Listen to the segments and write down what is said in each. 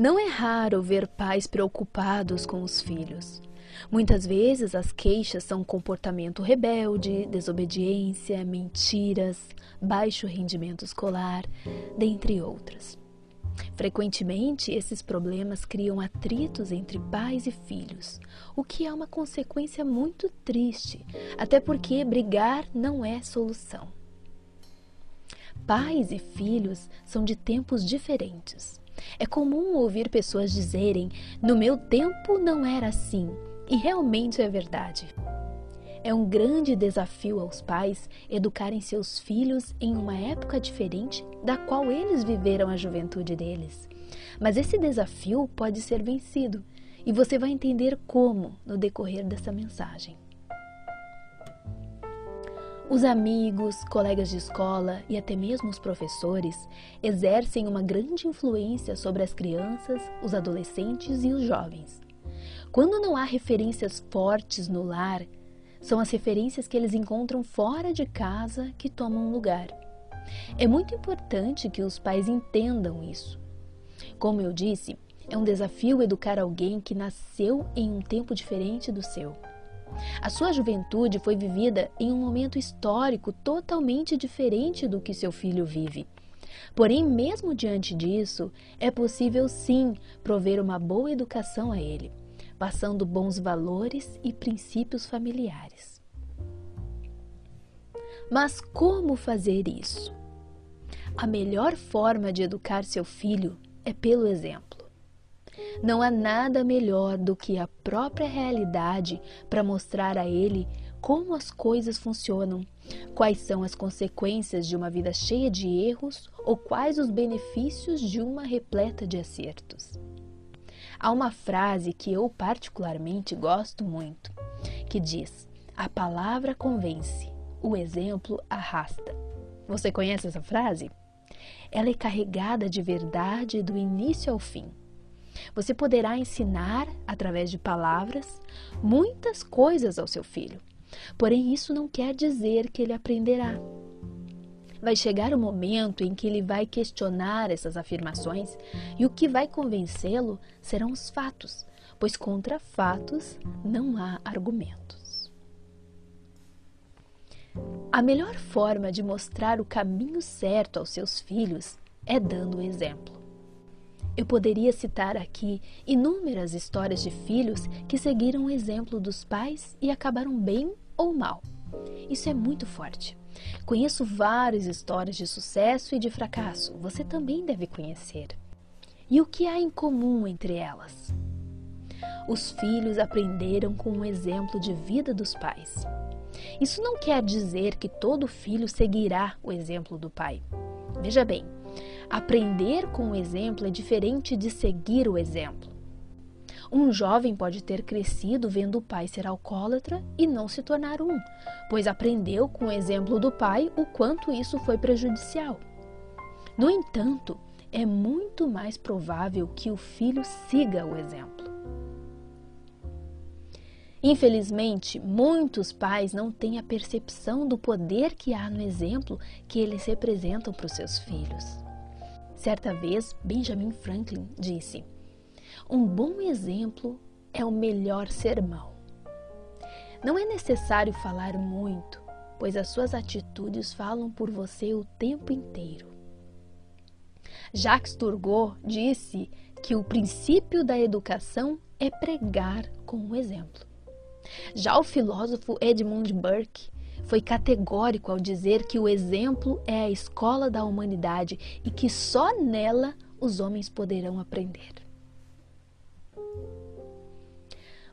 Não é raro ver pais preocupados com os filhos. Muitas vezes as queixas são comportamento rebelde, desobediência, mentiras, baixo rendimento escolar, dentre outras. Frequentemente, esses problemas criam atritos entre pais e filhos, o que é uma consequência muito triste, até porque brigar não é solução. Pais e filhos são de tempos diferentes. É comum ouvir pessoas dizerem: No meu tempo não era assim, e realmente é verdade. É um grande desafio aos pais educarem seus filhos em uma época diferente da qual eles viveram a juventude deles. Mas esse desafio pode ser vencido e você vai entender como no decorrer dessa mensagem. Os amigos, colegas de escola e até mesmo os professores exercem uma grande influência sobre as crianças, os adolescentes e os jovens. Quando não há referências fortes no lar, são as referências que eles encontram fora de casa que tomam lugar. É muito importante que os pais entendam isso. Como eu disse, é um desafio educar alguém que nasceu em um tempo diferente do seu. A sua juventude foi vivida em um momento histórico totalmente diferente do que seu filho vive. Porém, mesmo diante disso, é possível sim prover uma boa educação a ele passando bons valores e princípios familiares. Mas como fazer isso? A melhor forma de educar seu filho é pelo exemplo. Não há nada melhor do que a própria realidade para mostrar a ele como as coisas funcionam, quais são as consequências de uma vida cheia de erros ou quais os benefícios de uma repleta de acertos. Há uma frase que eu particularmente gosto muito, que diz: A palavra convence, o exemplo arrasta. Você conhece essa frase? Ela é carregada de verdade do início ao fim. Você poderá ensinar, através de palavras, muitas coisas ao seu filho. Porém, isso não quer dizer que ele aprenderá. Vai chegar o momento em que ele vai questionar essas afirmações e o que vai convencê-lo serão os fatos, pois contra fatos não há argumentos. A melhor forma de mostrar o caminho certo aos seus filhos é dando o exemplo. Eu poderia citar aqui inúmeras histórias de filhos que seguiram o exemplo dos pais e acabaram bem ou mal. Isso é muito forte. Conheço várias histórias de sucesso e de fracasso. Você também deve conhecer. E o que há em comum entre elas? Os filhos aprenderam com o exemplo de vida dos pais. Isso não quer dizer que todo filho seguirá o exemplo do pai. Veja bem, aprender com o exemplo é diferente de seguir o exemplo. Um jovem pode ter crescido vendo o pai ser alcoólatra e não se tornar um, pois aprendeu com o exemplo do pai o quanto isso foi prejudicial. No entanto, é muito mais provável que o filho siga o exemplo. Infelizmente, muitos pais não têm a percepção do poder que há no exemplo que eles representam para os seus filhos. Certa vez, Benjamin Franklin disse: um bom exemplo é o melhor sermão. Não é necessário falar muito, pois as suas atitudes falam por você o tempo inteiro. Jacques Turgot disse que o princípio da educação é pregar com o exemplo. Já o filósofo Edmund Burke foi categórico ao dizer que o exemplo é a escola da humanidade e que só nela os homens poderão aprender.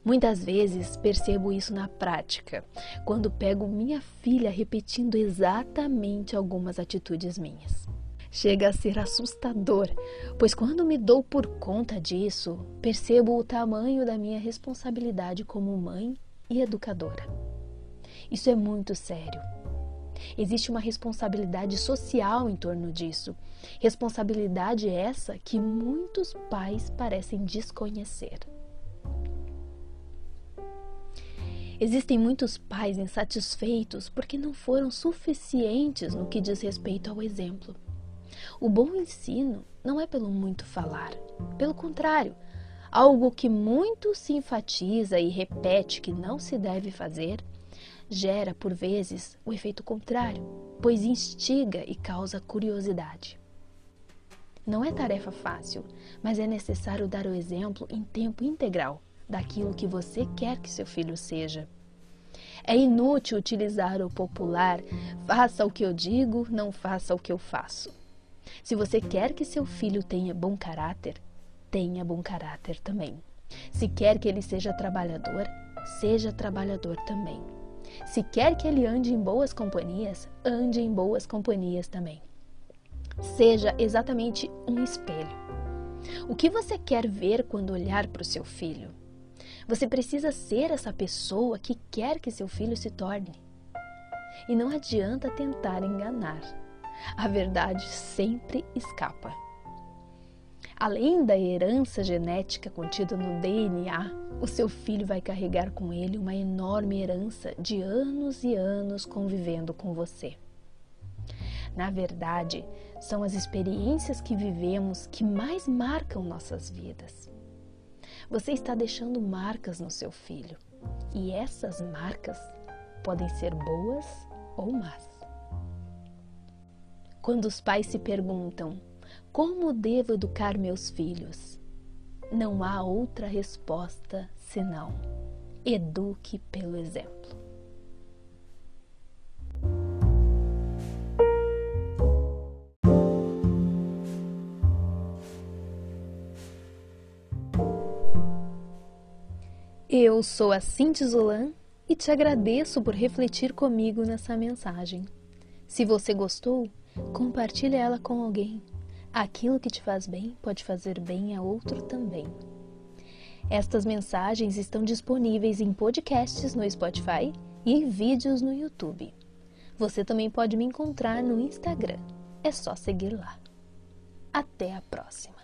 Muitas vezes percebo isso na prática, quando pego minha filha repetindo exatamente algumas atitudes minhas. Chega a ser assustador, pois quando me dou por conta disso, percebo o tamanho da minha responsabilidade como mãe e educadora. Isso é muito sério. Existe uma responsabilidade social em torno disso. Responsabilidade essa que muitos pais parecem desconhecer. Existem muitos pais insatisfeitos porque não foram suficientes no que diz respeito ao exemplo. O bom ensino não é pelo muito falar, pelo contrário, algo que muito se enfatiza e repete que não se deve fazer, gera por vezes o efeito contrário, pois instiga e causa curiosidade. Não é tarefa fácil, mas é necessário dar o exemplo em tempo integral daquilo que você quer que seu filho seja. É inútil utilizar o popular faça o que eu digo, não faça o que eu faço. Se você quer que seu filho tenha bom caráter, tenha bom caráter também. Se quer que ele seja trabalhador, seja trabalhador também. Se quer que ele ande em boas companhias, ande em boas companhias também. Seja exatamente um espelho. O que você quer ver quando olhar para o seu filho? Você precisa ser essa pessoa que quer que seu filho se torne. E não adianta tentar enganar. A verdade sempre escapa. Além da herança genética contida no DNA, o seu filho vai carregar com ele uma enorme herança de anos e anos convivendo com você. Na verdade, são as experiências que vivemos que mais marcam nossas vidas. Você está deixando marcas no seu filho e essas marcas podem ser boas ou más. Quando os pais se perguntam como devo educar meus filhos? Não há outra resposta senão eduque pelo exemplo. Eu sou a Cinti Zolan e te agradeço por refletir comigo nessa mensagem. Se você gostou, compartilhe ela com alguém Aquilo que te faz bem pode fazer bem a outro também. Estas mensagens estão disponíveis em podcasts no Spotify e em vídeos no YouTube. Você também pode me encontrar no Instagram. É só seguir lá. Até a próxima!